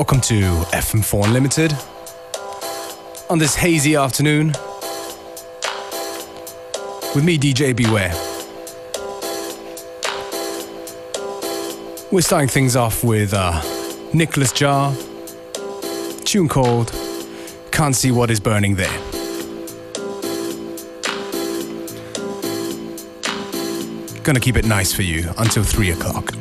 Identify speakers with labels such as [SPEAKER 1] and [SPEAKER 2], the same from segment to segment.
[SPEAKER 1] Welcome to FM4 Unlimited on this hazy afternoon with me, DJ Beware. We're starting things off with uh, Nicolas Jaar, tune called Can't See What Is Burning There. Gonna keep it nice for you until 3 o'clock.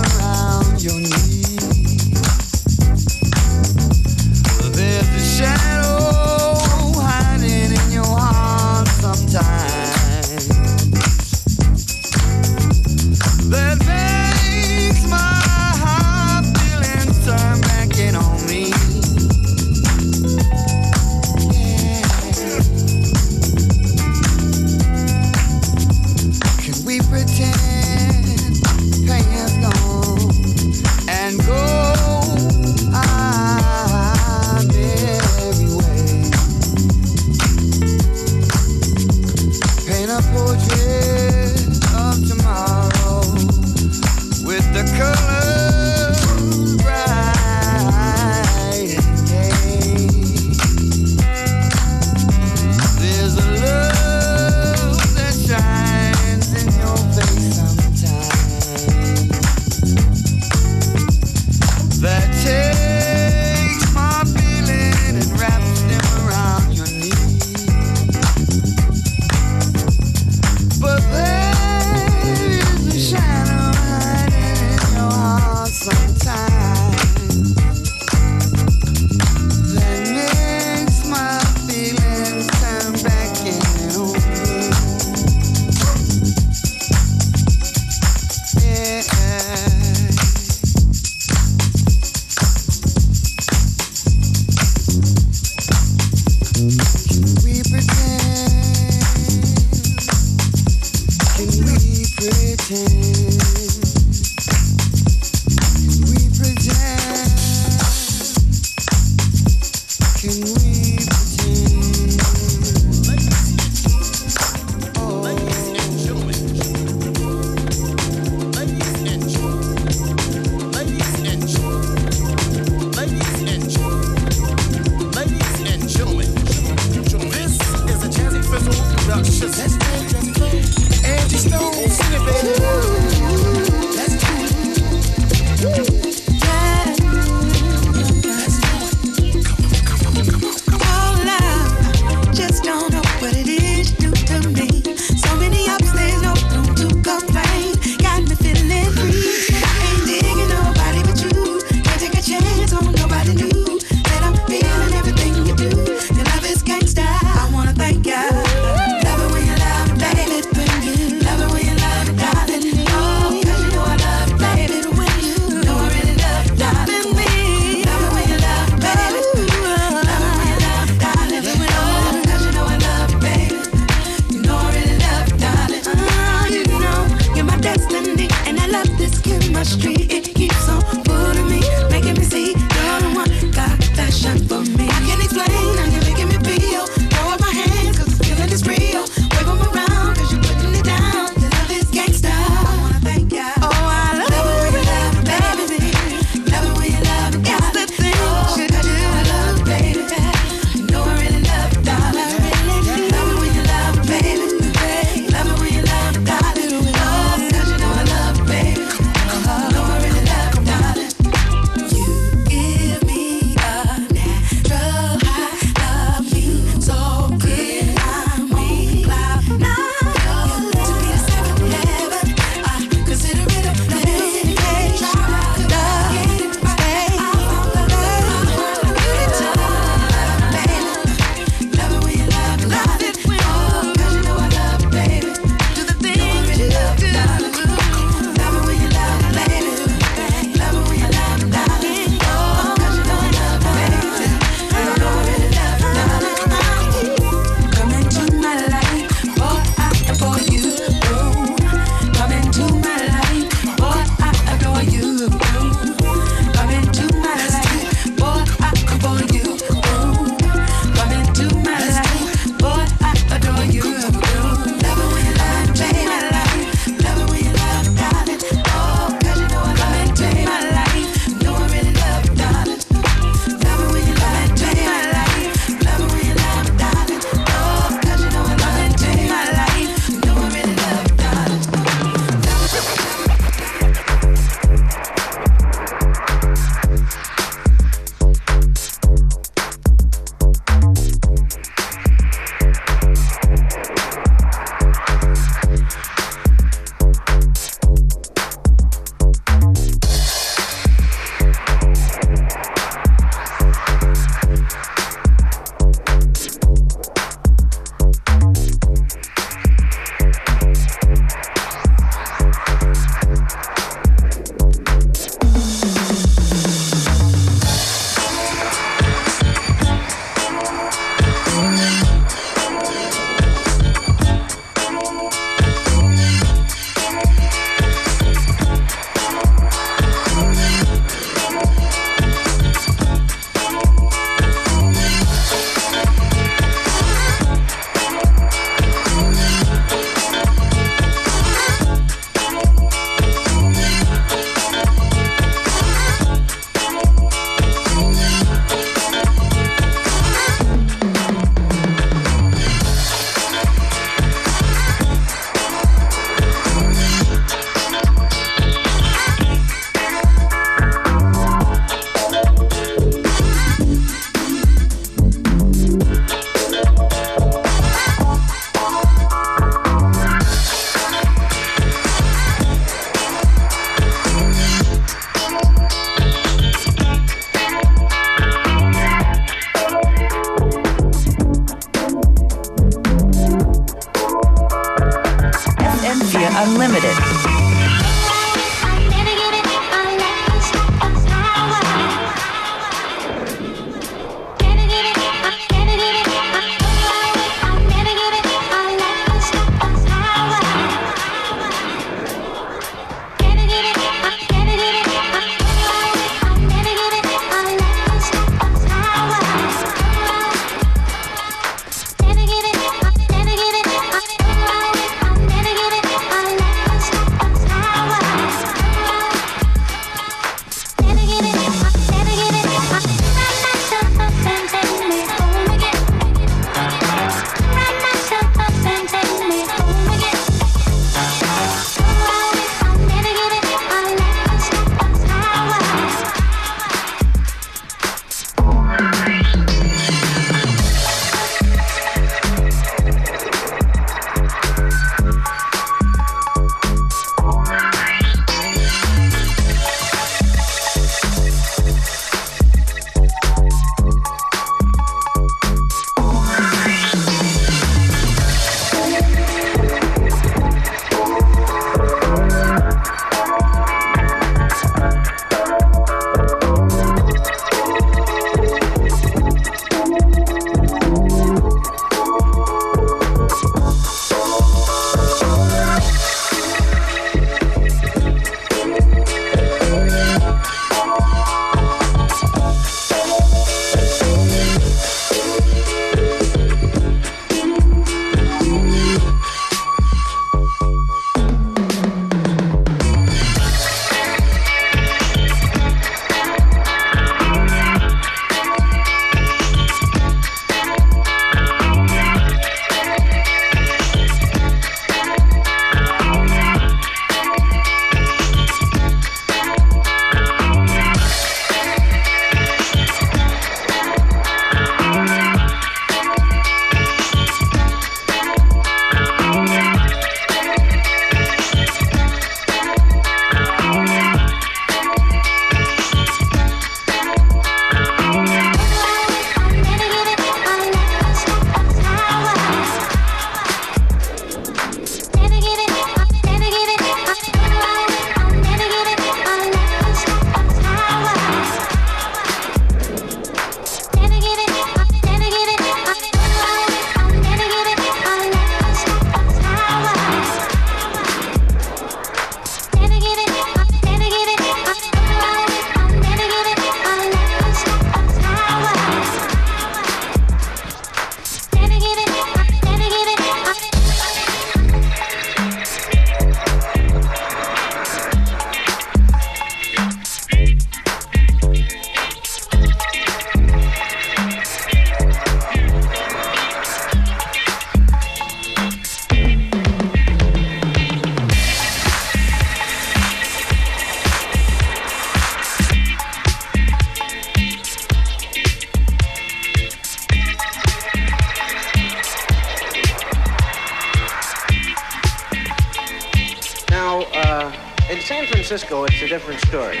[SPEAKER 2] Now, uh, in San Francisco, it's a different story.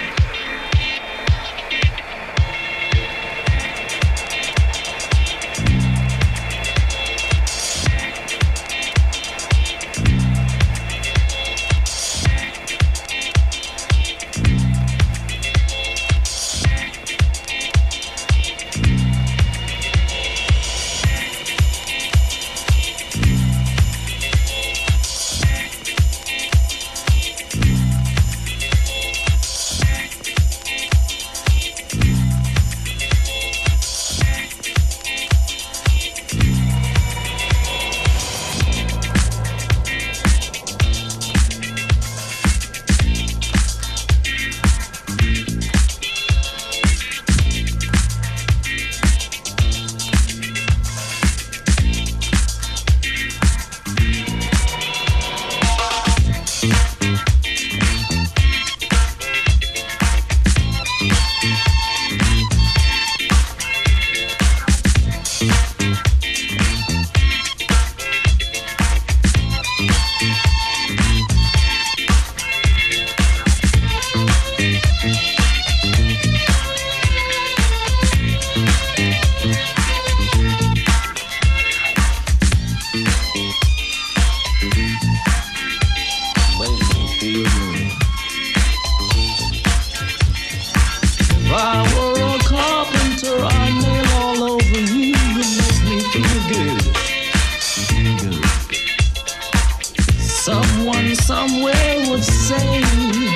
[SPEAKER 3] somewhere would say,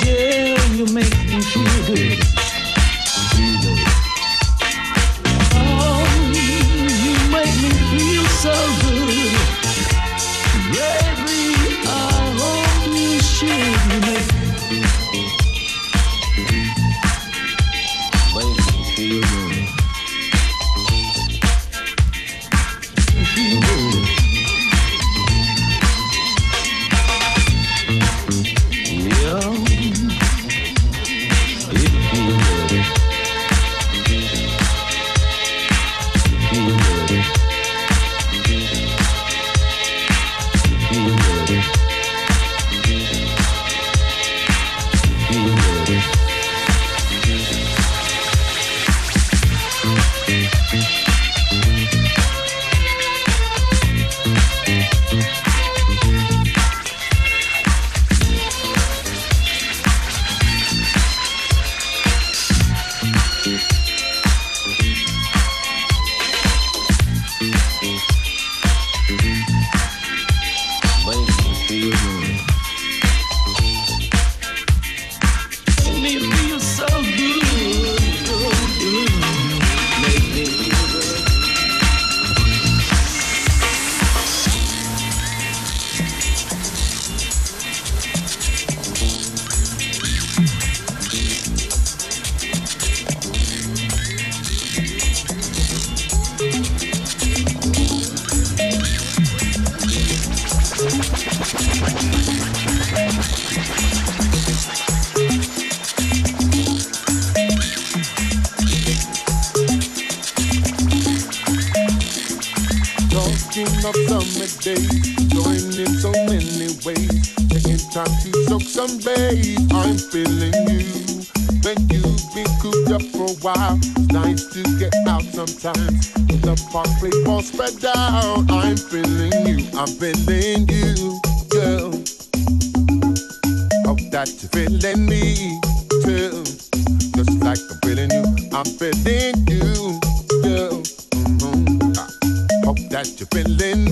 [SPEAKER 3] Yeah, you make me feel good. Oh, you make me feel so good.
[SPEAKER 4] day. Join in so many ways. Taking time to soak some babe. I'm feeling you. When you've been cooped up for a while, it's nice to get out sometimes. In the park, play ball spread out. I'm feeling you. I'm feeling you, girl. Hope that you're feeling me too. Just like I'm feeling you. I'm feeling you, girl. Mm-hmm. Ah. Hope that you're feeling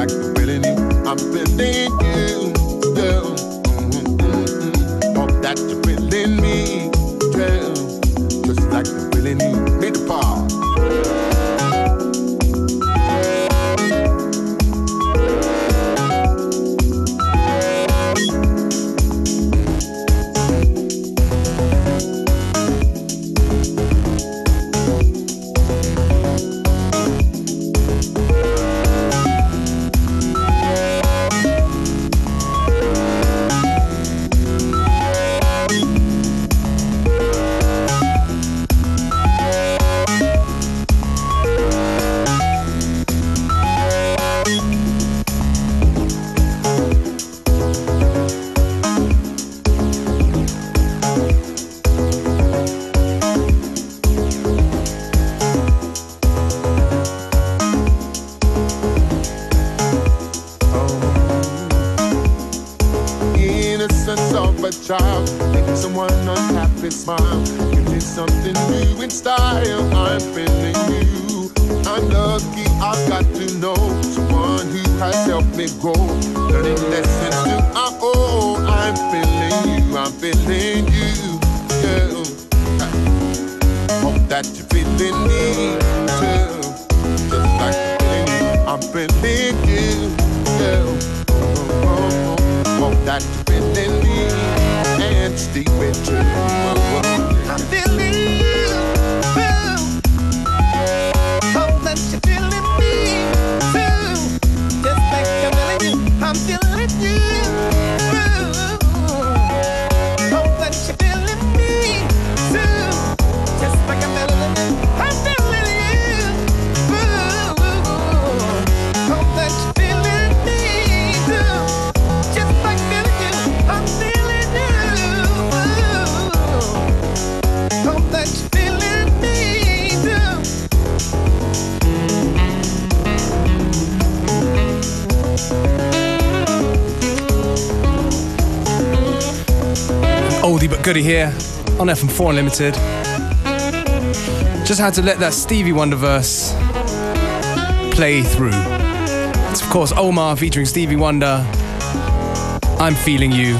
[SPEAKER 4] like I'm feeling you. I'm feeling you, girl. Mm-hmm. Hope that you're feeling me, girl. Just like I'm feeling you. Me the power.
[SPEAKER 1] Here on FM4 Unlimited. Just had to let that Stevie Wonder verse play through. It's of course Omar featuring Stevie Wonder. I'm feeling you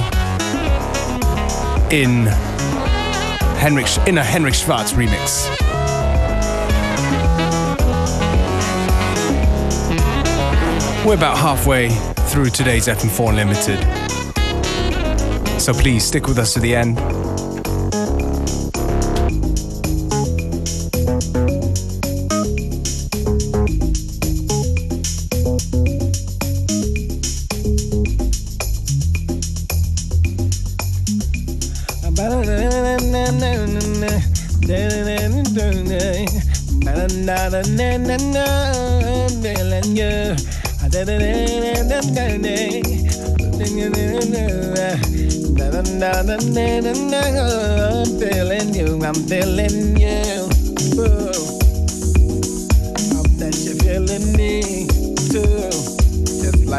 [SPEAKER 1] in Henrik in a Henrik Schwarz remix. We're about halfway through today's FM4 Unlimited. So please stick with us to the end.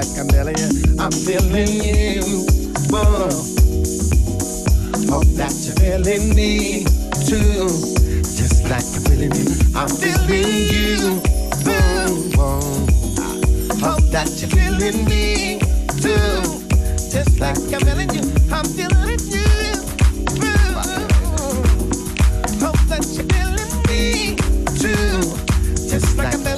[SPEAKER 5] like a million. I'm feeling you, whoa. Hope that you're feeling me too, just like
[SPEAKER 4] I'm feeling you. I'm
[SPEAKER 5] feeling you,
[SPEAKER 4] whoa.
[SPEAKER 5] Hope that you're feeling me too, just like I'm feeling you. I'm feeling you. Hope that you're feeling me too, just like I'm.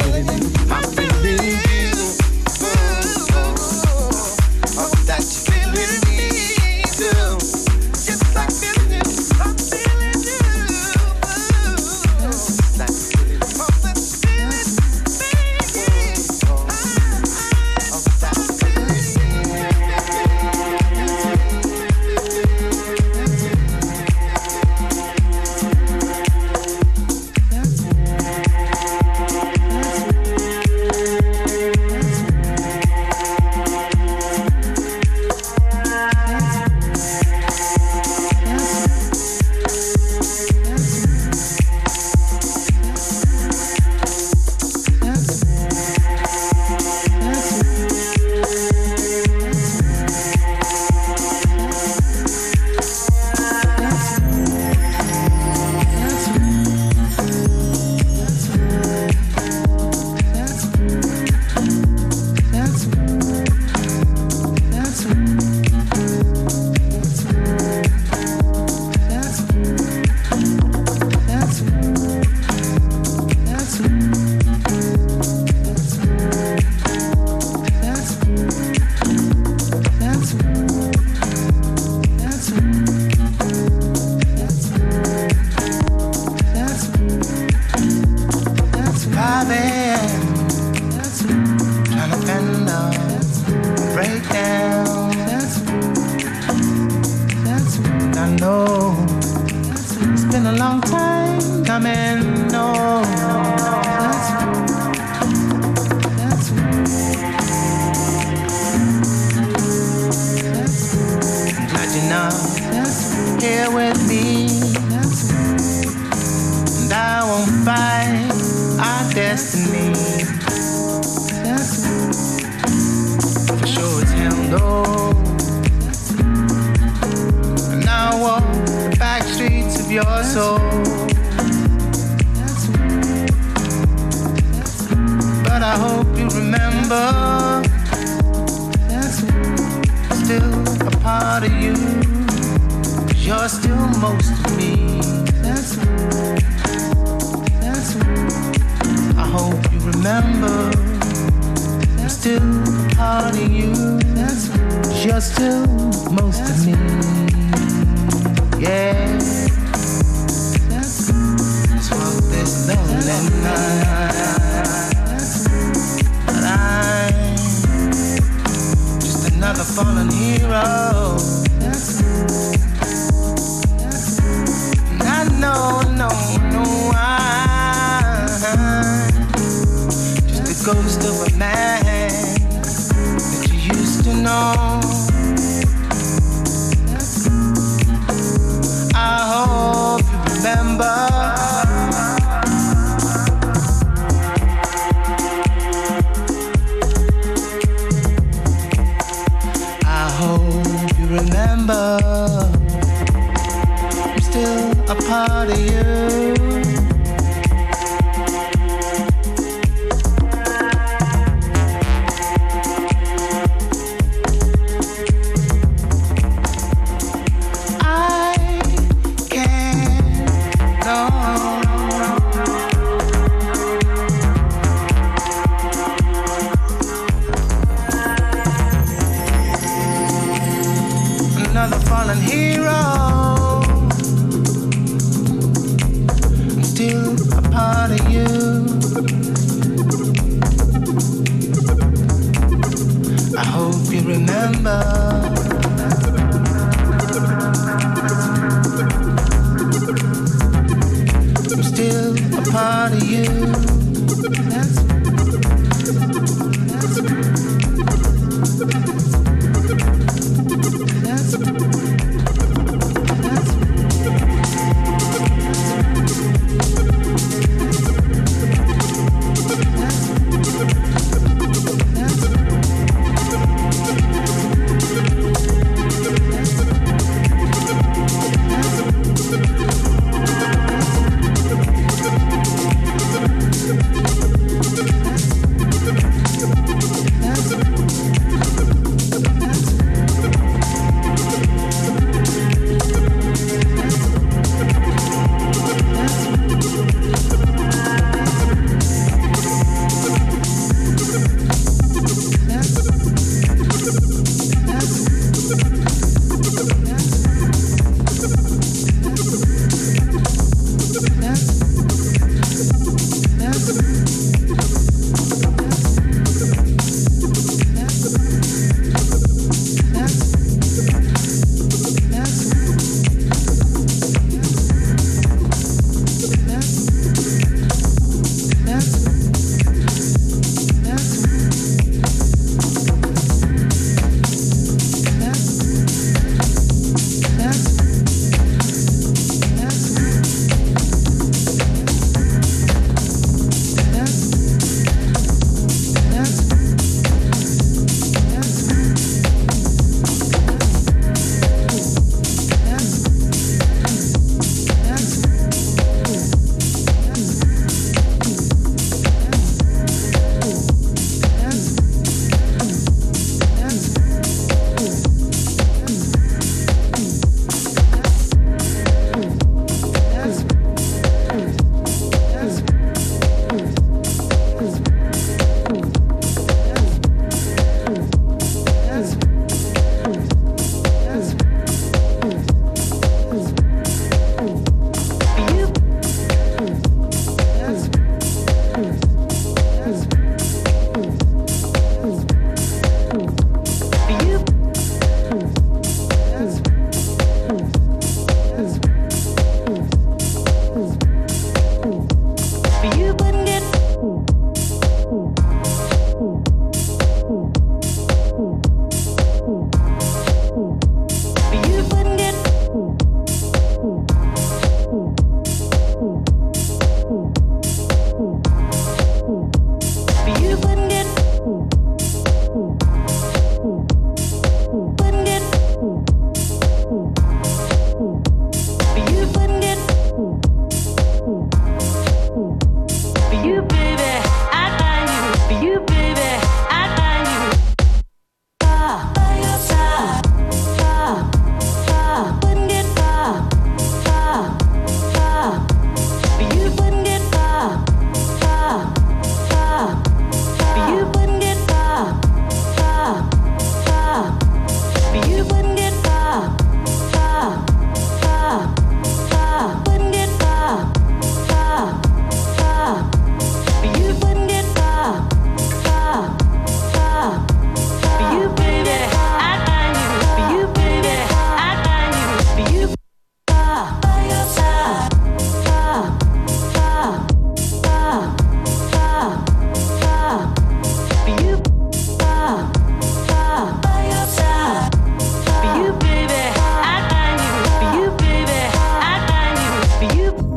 [SPEAKER 6] Ghost of a man that you used to know.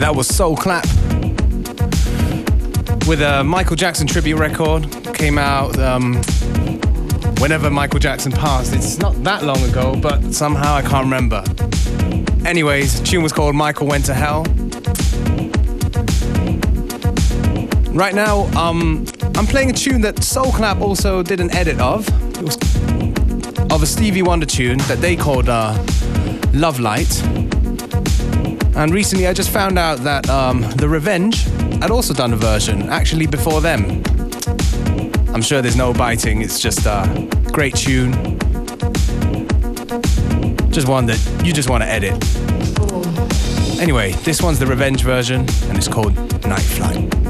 [SPEAKER 1] That was Soul Clap with a Michael Jackson tribute record. Came out um, whenever Michael Jackson passed. It's not that long ago, but somehow I can't remember. Anyways, tune was called Michael Went to Hell. Right now, um, I'm playing a tune that Soul Clap also did an edit of. It was of a Stevie Wonder tune that they called uh, Love Light. And recently I just found out that um, The Revenge had also done a version, actually before them. I'm sure there's no biting, it's just a great tune. Just one that you just want to edit. Anyway, this one's the Revenge version, and it's called Night Flight.